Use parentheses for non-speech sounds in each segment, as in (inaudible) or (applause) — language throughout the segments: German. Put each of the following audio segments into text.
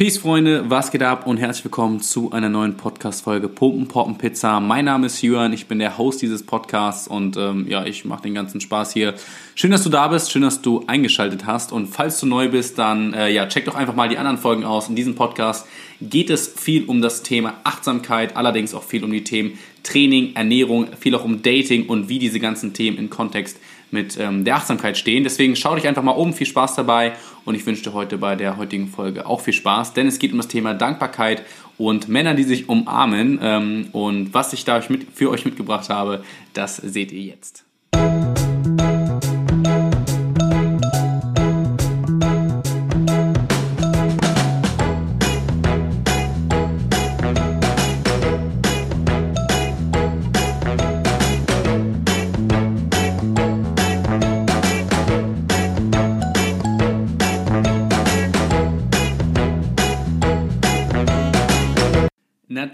Peace, Freunde, was geht ab und herzlich willkommen zu einer neuen Podcast-Folge Pumpen, Poppen, Pizza. Mein Name ist Jürgen, ich bin der Host dieses Podcasts und ähm, ja, ich mache den ganzen Spaß hier. Schön, dass du da bist, schön, dass du eingeschaltet hast und falls du neu bist, dann äh, ja, check doch einfach mal die anderen Folgen aus. In diesem Podcast geht es viel um das Thema Achtsamkeit, allerdings auch viel um die Themen Training, Ernährung, viel auch um Dating und wie diese ganzen Themen in Kontext mit ähm, der Achtsamkeit stehen. Deswegen schau dich einfach mal um, viel Spaß dabei und ich wünsche dir heute bei der heutigen Folge auch viel Spaß, denn es geht um das Thema Dankbarkeit und Männer, die sich umarmen. Ähm, und was ich da für euch mitgebracht habe, das seht ihr jetzt.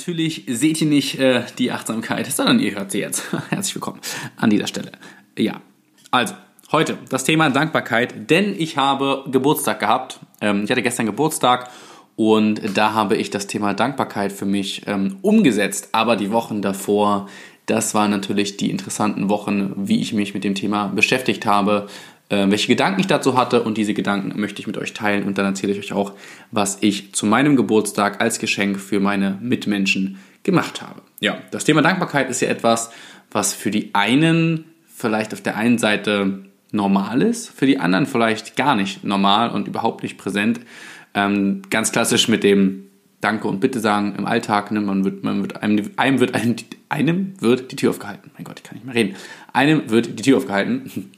Natürlich seht ihr nicht äh, die Achtsamkeit, sondern ihr hört sie jetzt. (laughs) Herzlich willkommen an dieser Stelle. Ja, also heute das Thema Dankbarkeit, denn ich habe Geburtstag gehabt. Ähm, ich hatte gestern Geburtstag und da habe ich das Thema Dankbarkeit für mich ähm, umgesetzt. Aber die Wochen davor, das waren natürlich die interessanten Wochen, wie ich mich mit dem Thema beschäftigt habe, welche Gedanken ich dazu hatte und diese Gedanken möchte ich mit euch teilen und dann erzähle ich euch auch, was ich zu meinem Geburtstag als Geschenk für meine Mitmenschen gemacht habe. Ja, das Thema Dankbarkeit ist ja etwas, was für die einen vielleicht auf der einen Seite normal ist, für die anderen vielleicht gar nicht normal und überhaupt nicht präsent. Ähm, ganz klassisch mit dem Danke und Bitte sagen im Alltag. Ne? Man wird, man wird einem, einem wird einem, einem wird die Tür aufgehalten. Mein Gott, ich kann nicht mehr reden. Einem wird die Tür aufgehalten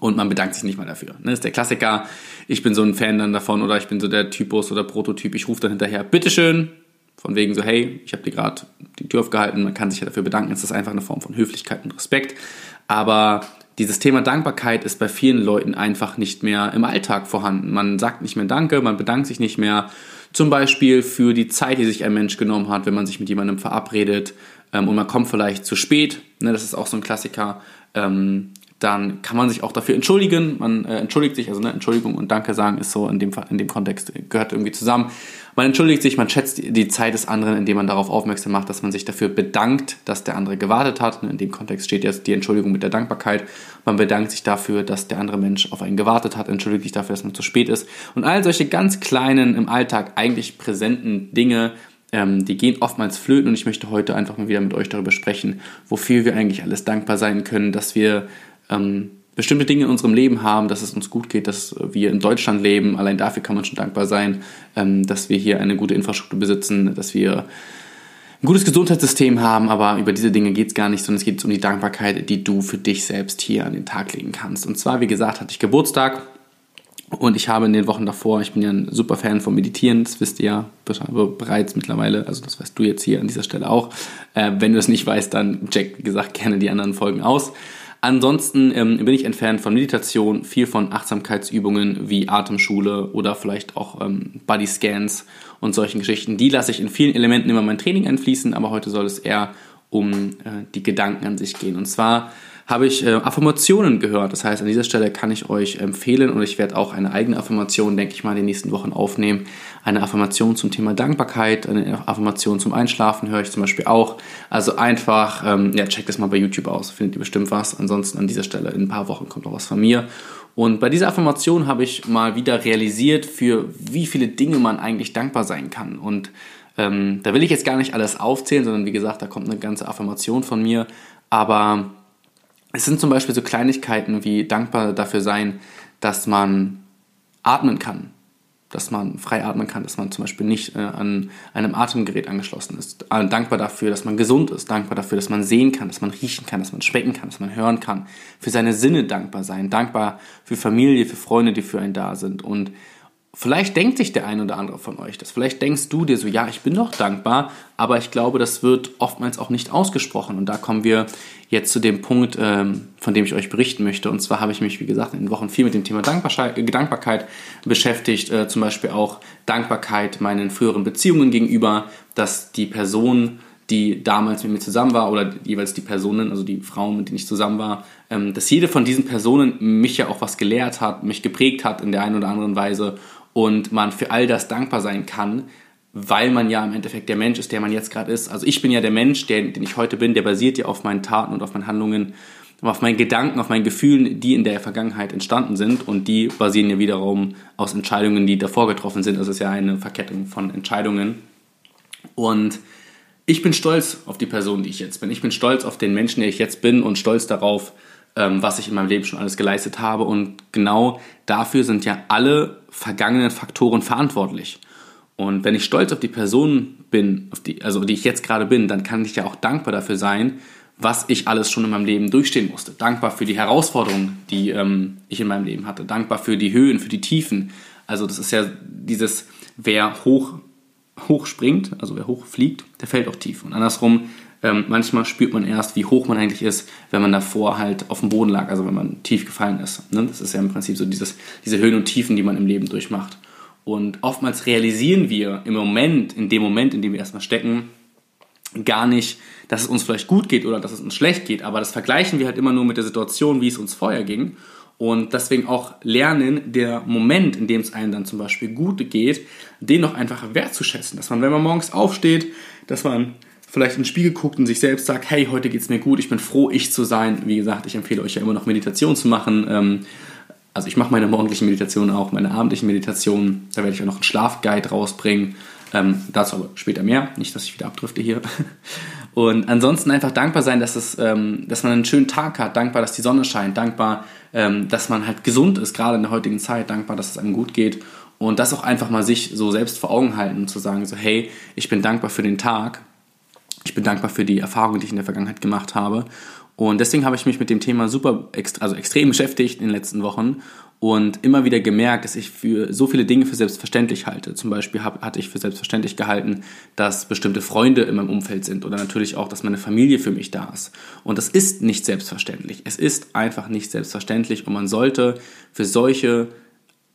und man bedankt sich nicht mal dafür. Das ist der Klassiker. Ich bin so ein Fan dann davon oder ich bin so der Typus oder Prototyp. Ich rufe dann hinterher, bitteschön, von wegen so, hey, ich habe dir gerade die Tür aufgehalten, man kann sich ja dafür bedanken. Es ist einfach eine Form von Höflichkeit und Respekt. Aber dieses Thema Dankbarkeit ist bei vielen Leuten einfach nicht mehr im Alltag vorhanden. Man sagt nicht mehr Danke, man bedankt sich nicht mehr. Zum Beispiel für die Zeit, die sich ein Mensch genommen hat, wenn man sich mit jemandem verabredet ähm, und man kommt vielleicht zu spät. Ne, das ist auch so ein Klassiker. Dann kann man sich auch dafür entschuldigen. Man äh, entschuldigt sich, also ne, Entschuldigung und Danke sagen ist so in dem, in dem Kontext, gehört irgendwie zusammen. Man entschuldigt sich, man schätzt die Zeit des anderen, indem man darauf aufmerksam macht, dass man sich dafür bedankt, dass der andere gewartet hat. In dem Kontext steht jetzt die Entschuldigung mit der Dankbarkeit. Man bedankt sich dafür, dass der andere Mensch auf einen gewartet hat, entschuldigt sich dafür, dass man zu spät ist. Und all solche ganz kleinen, im Alltag eigentlich präsenten Dinge, ähm, die gehen oftmals flöten und ich möchte heute einfach mal wieder mit euch darüber sprechen, wofür wir eigentlich alles dankbar sein können, dass wir ähm, bestimmte Dinge in unserem Leben haben, dass es uns gut geht, dass wir in Deutschland leben. Allein dafür kann man schon dankbar sein, ähm, dass wir hier eine gute Infrastruktur besitzen, dass wir ein gutes Gesundheitssystem haben, aber über diese Dinge geht es gar nicht, sondern es geht um die Dankbarkeit, die du für dich selbst hier an den Tag legen kannst. Und zwar, wie gesagt, hatte ich Geburtstag und ich habe in den Wochen davor, ich bin ja ein super Fan vom Meditieren, das wisst ihr ja bereits mittlerweile, also das weißt du jetzt hier an dieser Stelle auch. Äh, wenn du es nicht weißt, dann check, wie gesagt, gerne die anderen Folgen aus. Ansonsten ähm, bin ich entfernt von Meditation, viel von Achtsamkeitsübungen wie Atemschule oder vielleicht auch ähm, Body Scans und solchen Geschichten. Die lasse ich in vielen Elementen immer mein Training einfließen, aber heute soll es eher um äh, die Gedanken an sich gehen. Und zwar habe ich äh, Affirmationen gehört. Das heißt, an dieser Stelle kann ich euch empfehlen und ich werde auch eine eigene Affirmation, denke ich mal, in den nächsten Wochen aufnehmen. Eine Affirmation zum Thema Dankbarkeit, eine Affirmation zum Einschlafen höre ich zum Beispiel auch. Also einfach, ähm, ja, checkt das mal bei YouTube aus, findet ihr bestimmt was. Ansonsten an dieser Stelle in ein paar Wochen kommt noch was von mir. Und bei dieser Affirmation habe ich mal wieder realisiert, für wie viele Dinge man eigentlich dankbar sein kann. Und ähm, da will ich jetzt gar nicht alles aufzählen, sondern wie gesagt, da kommt eine ganze Affirmation von mir. Aber es sind zum Beispiel so Kleinigkeiten wie dankbar dafür sein, dass man atmen kann, dass man frei atmen kann, dass man zum Beispiel nicht äh, an einem Atemgerät angeschlossen ist. Äh, dankbar dafür, dass man gesund ist, dankbar dafür, dass man sehen kann, dass man riechen kann, dass man schmecken kann, dass man hören kann, für seine Sinne dankbar sein, dankbar für Familie, für Freunde, die für einen da sind und Vielleicht denkt sich der ein oder andere von euch das. Vielleicht denkst du dir so, ja, ich bin doch dankbar, aber ich glaube, das wird oftmals auch nicht ausgesprochen. Und da kommen wir jetzt zu dem Punkt, ähm, von dem ich euch berichten möchte. Und zwar habe ich mich, wie gesagt, in den Wochen viel mit dem Thema Dankbarkeit beschäftigt. Äh, zum Beispiel auch Dankbarkeit meinen früheren Beziehungen gegenüber, dass die Person, die damals mit mir zusammen war, oder jeweils die Personen, also die Frauen, mit denen ich zusammen war, ähm, dass jede von diesen Personen mich ja auch was gelehrt hat, mich geprägt hat in der einen oder anderen Weise und man für all das dankbar sein kann, weil man ja im Endeffekt der Mensch ist, der man jetzt gerade ist. Also ich bin ja der Mensch, der, den ich heute bin, der basiert ja auf meinen Taten und auf meinen Handlungen, auf meinen Gedanken, auf meinen Gefühlen, die in der Vergangenheit entstanden sind und die basieren ja wiederum aus Entscheidungen, die davor getroffen sind. Das ist ja eine Verkettung von Entscheidungen. Und ich bin stolz auf die Person, die ich jetzt bin. Ich bin stolz auf den Menschen, der ich jetzt bin und stolz darauf, was ich in meinem Leben schon alles geleistet habe. Und genau dafür sind ja alle vergangenen Faktoren verantwortlich. Und wenn ich stolz auf die Person bin, die, also die ich jetzt gerade bin, dann kann ich ja auch dankbar dafür sein, was ich alles schon in meinem Leben durchstehen musste. Dankbar für die Herausforderungen, die ähm, ich in meinem Leben hatte. Dankbar für die Höhen, für die Tiefen. Also das ist ja dieses, wer hoch, hoch springt, also wer hoch fliegt, der fällt auch tief. Und andersrum, ähm, manchmal spürt man erst, wie hoch man eigentlich ist, wenn man davor halt auf dem Boden lag, also wenn man tief gefallen ist. Ne? Das ist ja im Prinzip so dieses, diese Höhen und Tiefen, die man im Leben durchmacht. Und oftmals realisieren wir im Moment, in dem Moment, in dem wir erstmal stecken, gar nicht, dass es uns vielleicht gut geht oder dass es uns schlecht geht, aber das vergleichen wir halt immer nur mit der Situation, wie es uns vorher ging. Und deswegen auch lernen, der Moment, in dem es einem dann zum Beispiel gut geht, den noch einfach wertzuschätzen. Dass man, wenn man morgens aufsteht, dass man vielleicht in den Spiegel guckt und sich selbst sagt, hey, heute geht es mir gut, ich bin froh, ich zu sein. Wie gesagt, ich empfehle euch ja immer noch Meditation zu machen. Ähm, also ich mache meine morgendlichen Meditationen auch, meine abendlichen Meditationen. Da werde ich auch noch einen Schlafguide rausbringen. Ähm, dazu aber später mehr. Nicht, dass ich wieder abdrifte hier. (laughs) Und ansonsten einfach dankbar sein, dass, es, ähm, dass man einen schönen Tag hat. Dankbar, dass die Sonne scheint. Dankbar, ähm, dass man halt gesund ist, gerade in der heutigen Zeit. Dankbar, dass es einem gut geht. Und das auch einfach mal sich so selbst vor Augen halten und zu sagen, so hey, ich bin dankbar für den Tag. Ich bin dankbar für die Erfahrungen, die ich in der Vergangenheit gemacht habe. Und deswegen habe ich mich mit dem Thema super, also extrem beschäftigt in den letzten Wochen und immer wieder gemerkt, dass ich für so viele Dinge für selbstverständlich halte. Zum Beispiel hab, hatte ich für selbstverständlich gehalten, dass bestimmte Freunde in meinem Umfeld sind oder natürlich auch, dass meine Familie für mich da ist. Und das ist nicht selbstverständlich. Es ist einfach nicht selbstverständlich und man sollte für solche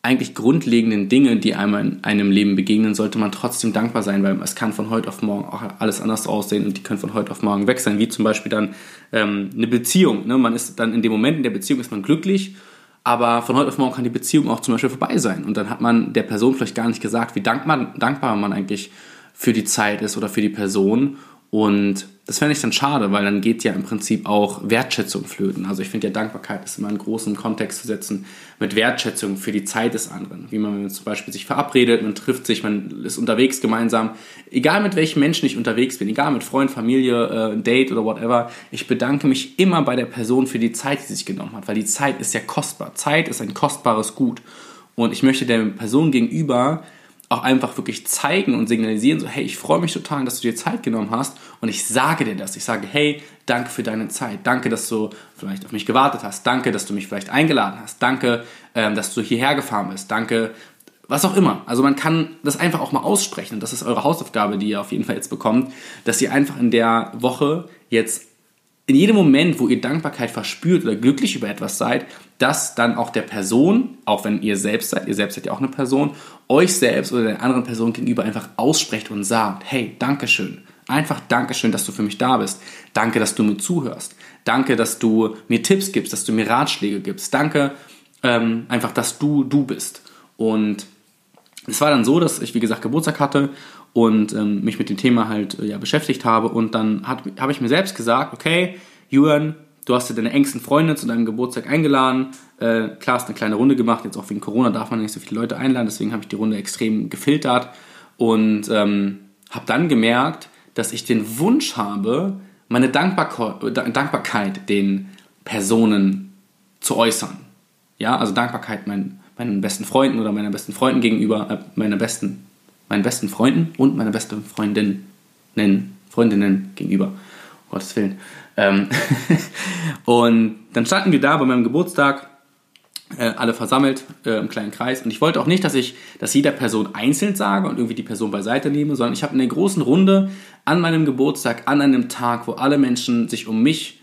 eigentlich grundlegenden Dinge, die einem in einem Leben begegnen, sollte man trotzdem dankbar sein, weil es kann von heute auf morgen auch alles anders aussehen und die können von heute auf morgen weg sein, wie zum Beispiel dann ähm, eine Beziehung. Ne? Man ist dann in dem Moment in der Beziehung ist man glücklich, aber von heute auf morgen kann die Beziehung auch zum Beispiel vorbei sein und dann hat man der Person vielleicht gar nicht gesagt, wie dankbar, dankbar man eigentlich für die Zeit ist oder für die Person und das fände ich dann schade, weil dann geht ja im Prinzip auch Wertschätzung flöten. Also ich finde ja Dankbarkeit ist immer in großen Kontext zu setzen mit Wertschätzung für die Zeit des anderen. Wie man zum Beispiel sich verabredet, man trifft sich, man ist unterwegs gemeinsam. Egal mit welchem Menschen ich unterwegs bin, egal mit Freund, Familie, äh, Date oder whatever, ich bedanke mich immer bei der Person für die Zeit, die sich genommen hat, weil die Zeit ist ja kostbar. Zeit ist ein kostbares Gut. Und ich möchte der Person gegenüber auch einfach wirklich zeigen und signalisieren, so hey, ich freue mich total, dass du dir Zeit genommen hast und ich sage dir das. Ich sage, hey, danke für deine Zeit, danke, dass du vielleicht auf mich gewartet hast, danke, dass du mich vielleicht eingeladen hast, danke, ähm, dass du hierher gefahren bist, danke, was auch immer. Also man kann das einfach auch mal aussprechen. Und das ist eure Hausaufgabe, die ihr auf jeden Fall jetzt bekommt, dass ihr einfach in der Woche jetzt in jedem Moment, wo ihr Dankbarkeit verspürt oder glücklich über etwas seid, dass dann auch der Person, auch wenn ihr selbst seid, ihr selbst seid ja auch eine Person, euch selbst oder der anderen Person gegenüber einfach aussprecht und sagt, hey, Dankeschön. Einfach Dankeschön, dass du für mich da bist. Danke, dass du mir zuhörst. Danke, dass du mir Tipps gibst, dass du mir Ratschläge gibst. Danke ähm, einfach, dass du du bist. Und es war dann so, dass ich, wie gesagt, Geburtstag hatte und ähm, mich mit dem Thema halt äh, ja, beschäftigt habe. Und dann habe ich mir selbst gesagt, okay, Julian, du hast dir deine engsten Freunde zu deinem Geburtstag eingeladen. Äh, klar, hast eine kleine Runde gemacht. Jetzt auch wegen Corona darf man nicht so viele Leute einladen. Deswegen habe ich die Runde extrem gefiltert und ähm, habe dann gemerkt, dass ich den Wunsch habe, meine Dankbar Dankbarkeit den Personen zu äußern. Ja, also Dankbarkeit meinen, meinen besten Freunden oder meiner besten Freundin gegenüber, äh, meiner besten meinen besten Freunden und meiner besten Freundinnen, Freundinnen gegenüber. Um Gottes Willen. Ähm (laughs) und dann standen wir da bei meinem Geburtstag, äh, alle versammelt äh, im kleinen Kreis. Und ich wollte auch nicht, dass ich das jeder Person einzeln sage und irgendwie die Person beiseite nehme, sondern ich habe in der großen Runde an meinem Geburtstag, an einem Tag, wo alle Menschen sich um mich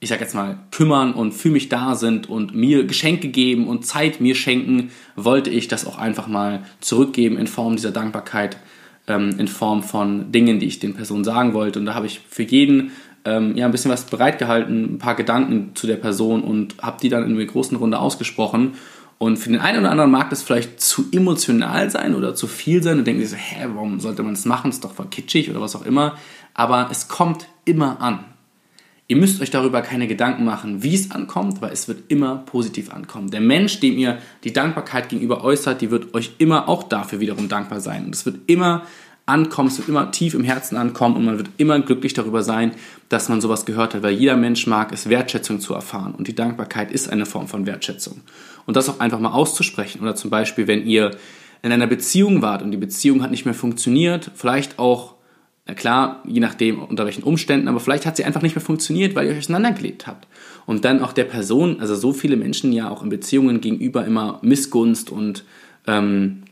ich sag jetzt mal, kümmern und für mich da sind und mir Geschenke geben und Zeit mir schenken, wollte ich das auch einfach mal zurückgeben in Form dieser Dankbarkeit, ähm, in Form von Dingen, die ich den Personen sagen wollte. Und da habe ich für jeden ähm, ja, ein bisschen was bereitgehalten, ein paar Gedanken zu der Person und habe die dann in einer großen Runde ausgesprochen. Und für den einen oder anderen mag das vielleicht zu emotional sein oder zu viel sein und denken sich so, hä, warum sollte man das machen? Ist doch voll kitschig oder was auch immer. Aber es kommt immer an. Ihr müsst euch darüber keine Gedanken machen, wie es ankommt, weil es wird immer positiv ankommen. Der Mensch, dem ihr die Dankbarkeit gegenüber äußert, die wird euch immer auch dafür wiederum dankbar sein. Und es wird immer ankommen, es wird immer tief im Herzen ankommen und man wird immer glücklich darüber sein, dass man sowas gehört hat, weil jeder Mensch mag es, Wertschätzung zu erfahren und die Dankbarkeit ist eine Form von Wertschätzung. Und das auch einfach mal auszusprechen oder zum Beispiel, wenn ihr in einer Beziehung wart und die Beziehung hat nicht mehr funktioniert, vielleicht auch klar, je nachdem unter welchen Umständen, aber vielleicht hat sie einfach nicht mehr funktioniert, weil ihr euch auseinandergelebt habt. Und dann auch der Person, also so viele Menschen ja auch in Beziehungen gegenüber immer Missgunst und ähm,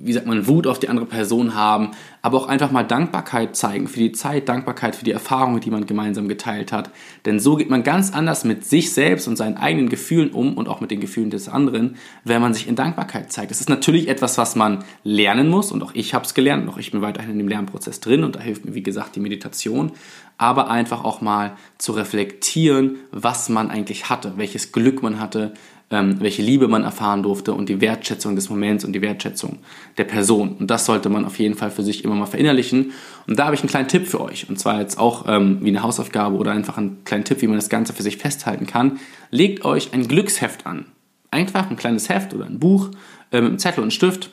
wie sagt man, Wut auf die andere Person haben, aber auch einfach mal Dankbarkeit zeigen für die Zeit, Dankbarkeit für die Erfahrungen, die man gemeinsam geteilt hat. Denn so geht man ganz anders mit sich selbst und seinen eigenen Gefühlen um und auch mit den Gefühlen des anderen, wenn man sich in Dankbarkeit zeigt. Das ist natürlich etwas, was man lernen muss und auch ich habe es gelernt auch ich bin weiterhin in dem Lernprozess drin und da hilft mir, wie gesagt, die Meditation, aber einfach auch mal zu reflektieren, was man eigentlich hatte, welches Glück man hatte, ähm, welche Liebe man erfahren durfte und die Wertschätzung des Moments und die Wertschätzung der Person. Und das sollte man auf jeden Fall für sich immer mal verinnerlichen. Und da habe ich einen kleinen Tipp für euch. Und zwar jetzt auch ähm, wie eine Hausaufgabe oder einfach einen kleinen Tipp, wie man das Ganze für sich festhalten kann. Legt euch ein Glücksheft an. Einfach ein kleines Heft oder ein Buch äh, mit einem Zettel und Stift,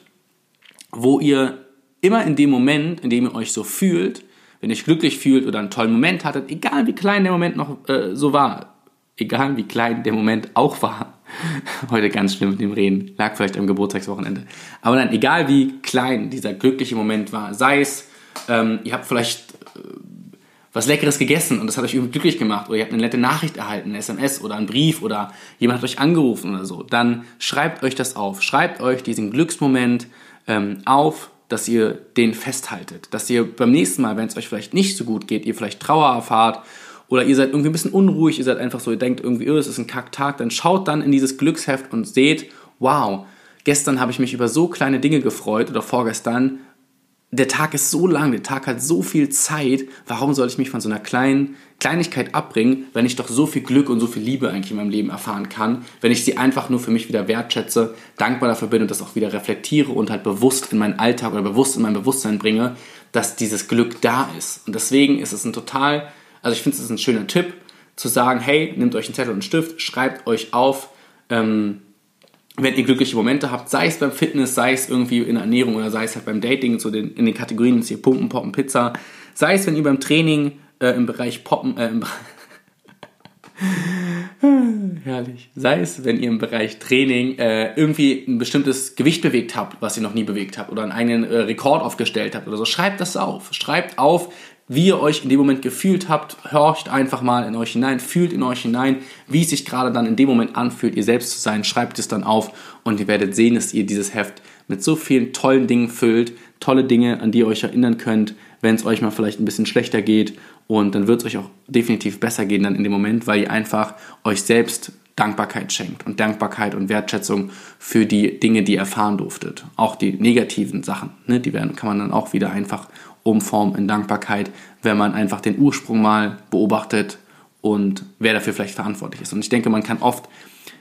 wo ihr immer in dem Moment, in dem ihr euch so fühlt, wenn ihr euch glücklich fühlt oder einen tollen Moment hattet, egal wie klein der Moment noch äh, so war, egal wie klein der Moment auch war, (laughs) Heute ganz schlimm mit dem Reden. Lag vielleicht am Geburtstagswochenende. Aber dann, egal wie klein dieser glückliche Moment war, sei es, ähm, ihr habt vielleicht äh, was Leckeres gegessen und das hat euch irgendwie glücklich gemacht oder ihr habt eine nette Nachricht erhalten, eine SMS oder einen Brief oder jemand hat euch angerufen oder so, dann schreibt euch das auf. Schreibt euch diesen Glücksmoment ähm, auf, dass ihr den festhaltet. Dass ihr beim nächsten Mal, wenn es euch vielleicht nicht so gut geht, ihr vielleicht Trauer erfahrt oder ihr seid irgendwie ein bisschen unruhig, ihr seid einfach so, ihr denkt irgendwie, oh, es ist ein Kacktag, dann schaut dann in dieses Glücksheft und seht, wow, gestern habe ich mich über so kleine Dinge gefreut oder vorgestern. Der Tag ist so lang, der Tag hat so viel Zeit. Warum soll ich mich von so einer kleinen Kleinigkeit abbringen, wenn ich doch so viel Glück und so viel Liebe eigentlich in meinem Leben erfahren kann, wenn ich sie einfach nur für mich wieder wertschätze, dankbar dafür bin und das auch wieder reflektiere und halt bewusst in meinen Alltag oder bewusst in mein Bewusstsein bringe, dass dieses Glück da ist. Und deswegen ist es ein total also ich finde, es ein schöner Tipp, zu sagen, hey, nehmt euch einen Zettel und einen Stift, schreibt euch auf, ähm, wenn ihr glückliche Momente habt, sei es beim Fitness, sei es irgendwie in der Ernährung oder sei es halt beim Dating, so den, in den Kategorien jetzt hier Pumpen, Poppen, Pizza, sei es, wenn ihr beim Training äh, im Bereich Poppen, äh, im (laughs) Herrlich. Sei es, wenn ihr im Bereich Training äh, irgendwie ein bestimmtes Gewicht bewegt habt, was ihr noch nie bewegt habt, oder einen eigenen äh, Rekord aufgestellt habt oder so, schreibt das auf. Schreibt auf, wie ihr euch in dem Moment gefühlt habt, horcht einfach mal in euch hinein, fühlt in euch hinein, wie es sich gerade dann in dem Moment anfühlt, ihr selbst zu sein, schreibt es dann auf und ihr werdet sehen, dass ihr dieses Heft mit so vielen tollen Dingen füllt, tolle Dinge, an die ihr euch erinnern könnt, wenn es euch mal vielleicht ein bisschen schlechter geht und dann wird es euch auch definitiv besser gehen dann in dem Moment, weil ihr einfach euch selbst Dankbarkeit schenkt und Dankbarkeit und Wertschätzung für die Dinge, die ihr erfahren durftet. Auch die negativen Sachen, ne, die werden, kann man dann auch wieder einfach umformen in Dankbarkeit, wenn man einfach den Ursprung mal beobachtet und wer dafür vielleicht verantwortlich ist. Und ich denke, man kann oft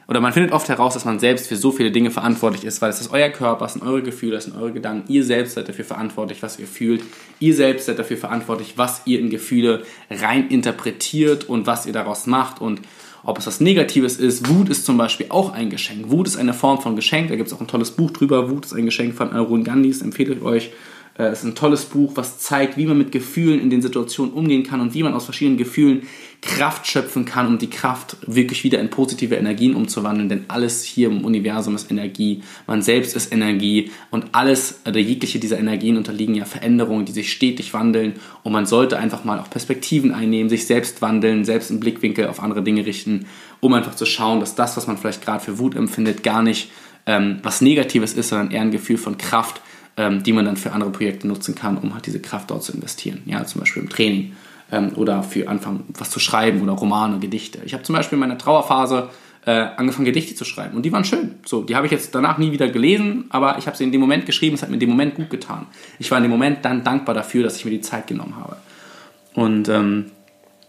oder man findet oft heraus, dass man selbst für so viele Dinge verantwortlich ist, weil es ist euer Körper, es sind eure Gefühle, es sind eure Gedanken. Ihr selbst seid dafür verantwortlich, was ihr fühlt. Ihr selbst seid dafür verantwortlich, was ihr in Gefühle rein interpretiert und was ihr daraus macht und ob es was Negatives ist. Wut ist zum Beispiel auch ein Geschenk. Wut ist eine Form von Geschenk. Da gibt es auch ein tolles Buch drüber. Wut ist ein Geschenk von Arun Gandhi. Das empfehle ich euch. Äh, es ist ein tolles Buch, was zeigt, wie man mit Gefühlen in den Situationen umgehen kann und wie man aus verschiedenen Gefühlen Kraft schöpfen kann, um die Kraft wirklich wieder in positive Energien umzuwandeln. Denn alles hier im Universum ist Energie. Man selbst ist Energie und alles, oder jegliche dieser Energien unterliegen ja Veränderungen, die sich stetig wandeln. Und man sollte einfach mal auch Perspektiven einnehmen, sich selbst wandeln, selbst einen Blickwinkel auf andere Dinge richten, um einfach zu schauen, dass das, was man vielleicht gerade für Wut empfindet, gar nicht ähm, was Negatives ist, sondern eher ein Gefühl von Kraft ähm, die man dann für andere Projekte nutzen kann, um halt diese Kraft dort zu investieren. Ja, zum Beispiel im Training ähm, oder für anfangen, was zu schreiben oder Romane, Gedichte. Ich habe zum Beispiel in meiner Trauerphase äh, angefangen, Gedichte zu schreiben und die waren schön. So, die habe ich jetzt danach nie wieder gelesen, aber ich habe sie in dem Moment geschrieben, es hat mir in dem Moment gut getan. Ich war in dem Moment dann dankbar dafür, dass ich mir die Zeit genommen habe. Und ähm,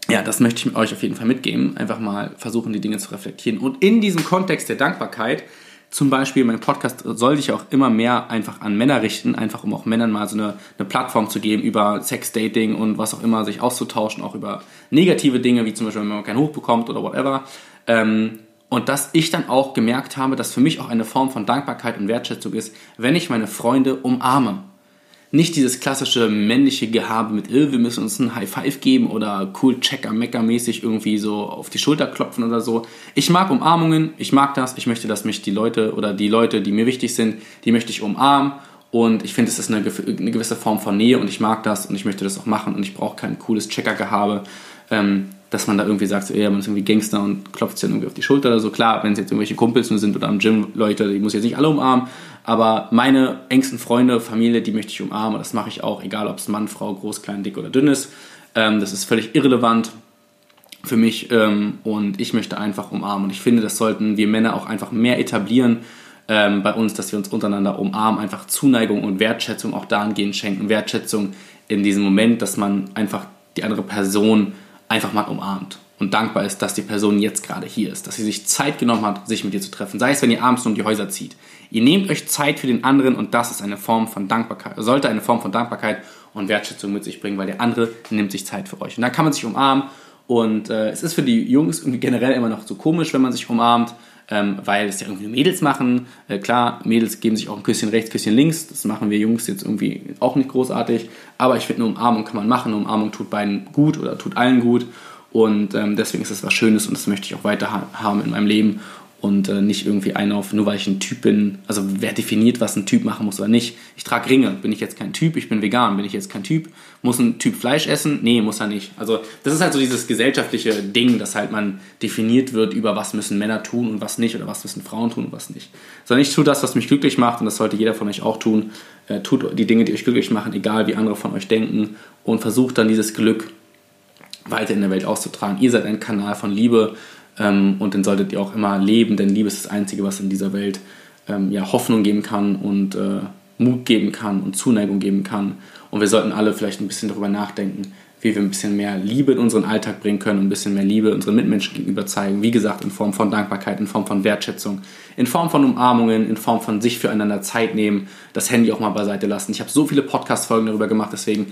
ja, das möchte ich euch auf jeden Fall mitgeben. Einfach mal versuchen, die Dinge zu reflektieren. Und in diesem Kontext der Dankbarkeit zum Beispiel, mein Podcast soll sich auch immer mehr einfach an Männer richten, einfach um auch Männern mal so eine, eine Plattform zu geben, über Sex, Dating und was auch immer, sich auszutauschen, auch über negative Dinge, wie zum Beispiel, wenn man keinen Hoch bekommt oder whatever. Ähm, und dass ich dann auch gemerkt habe, dass für mich auch eine Form von Dankbarkeit und Wertschätzung ist, wenn ich meine Freunde umarme nicht dieses klassische männliche Gehabe mit, äh, wir müssen uns ein High Five geben oder cool Checker, Mecker mäßig irgendwie so auf die Schulter klopfen oder so. Ich mag Umarmungen, ich mag das, ich möchte, dass mich die Leute oder die Leute, die mir wichtig sind, die möchte ich umarmen und ich finde, es ist eine, eine, gewisse Form von Nähe und ich mag das und ich möchte das auch machen und ich brauche kein cooles Checker-Gehabe. Ähm, dass man da irgendwie sagt, so, ey, man ist irgendwie Gangster und klopft sich irgendwie auf die Schulter oder so. Klar, wenn es jetzt irgendwelche Kumpels nur sind oder am Gym Leute, die muss ich jetzt nicht alle umarmen, aber meine engsten Freunde, Familie, die möchte ich umarmen. Das mache ich auch, egal ob es Mann, Frau, groß, klein, dick oder dünn ist. Ähm, das ist völlig irrelevant für mich ähm, und ich möchte einfach umarmen. Und ich finde, das sollten wir Männer auch einfach mehr etablieren ähm, bei uns, dass wir uns untereinander umarmen, einfach Zuneigung und Wertschätzung auch dahingehend schenken. Wertschätzung in diesem Moment, dass man einfach die andere Person einfach mal umarmt und dankbar ist, dass die Person jetzt gerade hier ist, dass sie sich Zeit genommen hat, sich mit dir zu treffen. Sei es, wenn ihr abends um die Häuser zieht. Ihr nehmt euch Zeit für den anderen und das ist eine Form von Dankbarkeit, sollte eine Form von Dankbarkeit und Wertschätzung mit sich bringen, weil der andere nimmt sich Zeit für euch. Und dann kann man sich umarmen und äh, es ist für die Jungs generell immer noch so komisch, wenn man sich umarmt, ähm, weil es ja irgendwie Mädels machen. Äh, klar, Mädels geben sich auch ein Küsschen rechts, Küsschen links. Das machen wir Jungs jetzt irgendwie auch nicht großartig. Aber ich finde, eine Umarmung kann man machen. Eine Umarmung tut beiden gut oder tut allen gut. Und ähm, deswegen ist es was Schönes und das möchte ich auch weiter ha haben in meinem Leben und äh, nicht irgendwie einen auf, nur weil ich ein Typ bin, also wer definiert, was ein Typ machen muss oder nicht. Ich trage Ringe, bin ich jetzt kein Typ, ich bin vegan, bin ich jetzt kein Typ, muss ein Typ Fleisch essen? Nee, muss er nicht. Also das ist halt so dieses gesellschaftliche Ding, dass halt man definiert wird über was müssen Männer tun und was nicht oder was müssen Frauen tun und was nicht. Sondern ich tue das, was mich glücklich macht und das sollte jeder von euch auch tun. Äh, tut die Dinge, die euch glücklich machen, egal wie andere von euch denken und versucht dann dieses Glück weiter in der Welt auszutragen. Ihr seid ein Kanal von Liebe ähm, und den solltet ihr auch immer leben, denn Liebe ist das Einzige, was in dieser Welt ähm, ja, Hoffnung geben kann und äh, Mut geben kann und Zuneigung geben kann. Und wir sollten alle vielleicht ein bisschen darüber nachdenken, wie wir ein bisschen mehr Liebe in unseren Alltag bringen können, ein bisschen mehr Liebe unseren Mitmenschen gegenüber zeigen. Wie gesagt, in Form von Dankbarkeit, in Form von Wertschätzung, in Form von Umarmungen, in Form von sich füreinander Zeit nehmen, das Handy auch mal beiseite lassen. Ich habe so viele Podcast-Folgen darüber gemacht, deswegen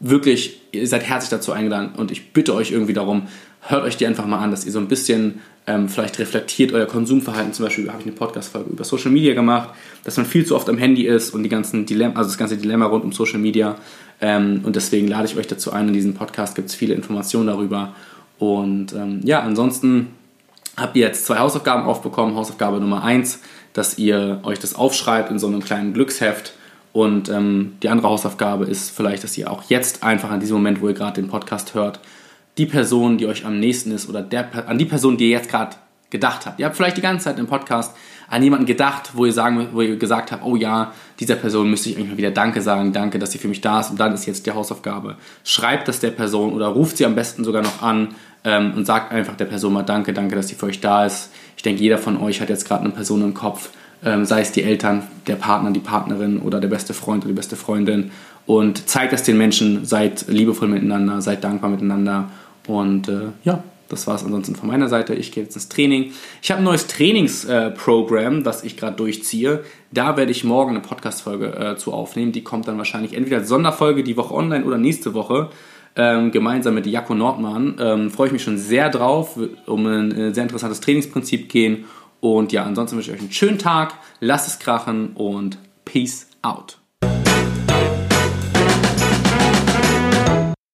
wirklich, ihr seid herzlich dazu eingeladen und ich bitte euch irgendwie darum, hört euch die einfach mal an, dass ihr so ein bisschen ähm, vielleicht reflektiert euer Konsumverhalten. Zum Beispiel habe ich eine Podcast-Folge über Social Media gemacht, dass man viel zu oft am Handy ist und die ganzen Dilemma, also das ganze Dilemma rund um Social Media. Ähm, und deswegen lade ich euch dazu ein. In diesem Podcast gibt es viele Informationen darüber. Und ähm, ja, ansonsten habt ihr jetzt zwei Hausaufgaben aufbekommen. Hausaufgabe Nummer eins, dass ihr euch das aufschreibt in so einem kleinen Glücksheft. Und ähm, die andere Hausaufgabe ist vielleicht, dass ihr auch jetzt einfach an diesem Moment, wo ihr gerade den Podcast hört, die Person, die euch am nächsten ist oder der, an die Person, die ihr jetzt gerade gedacht habt. Ihr habt vielleicht die ganze Zeit im Podcast an jemanden gedacht, wo ihr, sagen, wo ihr gesagt habt, oh ja, dieser Person müsste ich eigentlich mal wieder Danke sagen, danke, dass sie für mich da ist und dann ist jetzt die Hausaufgabe. Schreibt das der Person oder ruft sie am besten sogar noch an ähm, und sagt einfach der Person mal Danke, danke, dass sie für euch da ist. Ich denke, jeder von euch hat jetzt gerade eine Person im Kopf, ähm, sei es die Eltern, der Partner, die Partnerin oder der beste Freund oder die beste Freundin und zeigt es den Menschen, seid liebevoll miteinander, seid dankbar miteinander und äh, ja, das war es ansonsten von meiner Seite. Ich gehe jetzt ins Training. Ich habe ein neues Trainingsprogramm, äh, das ich gerade durchziehe. Da werde ich morgen eine Podcast-Folge äh, zu aufnehmen. Die kommt dann wahrscheinlich entweder als Sonderfolge die Woche online oder nächste Woche. Ähm, gemeinsam mit Jaco Nordmann. Ähm, Freue ich mich schon sehr drauf, um ein äh, sehr interessantes Trainingsprinzip gehen. Und ja, ansonsten wünsche ich euch einen schönen Tag, lasst es krachen und Peace out.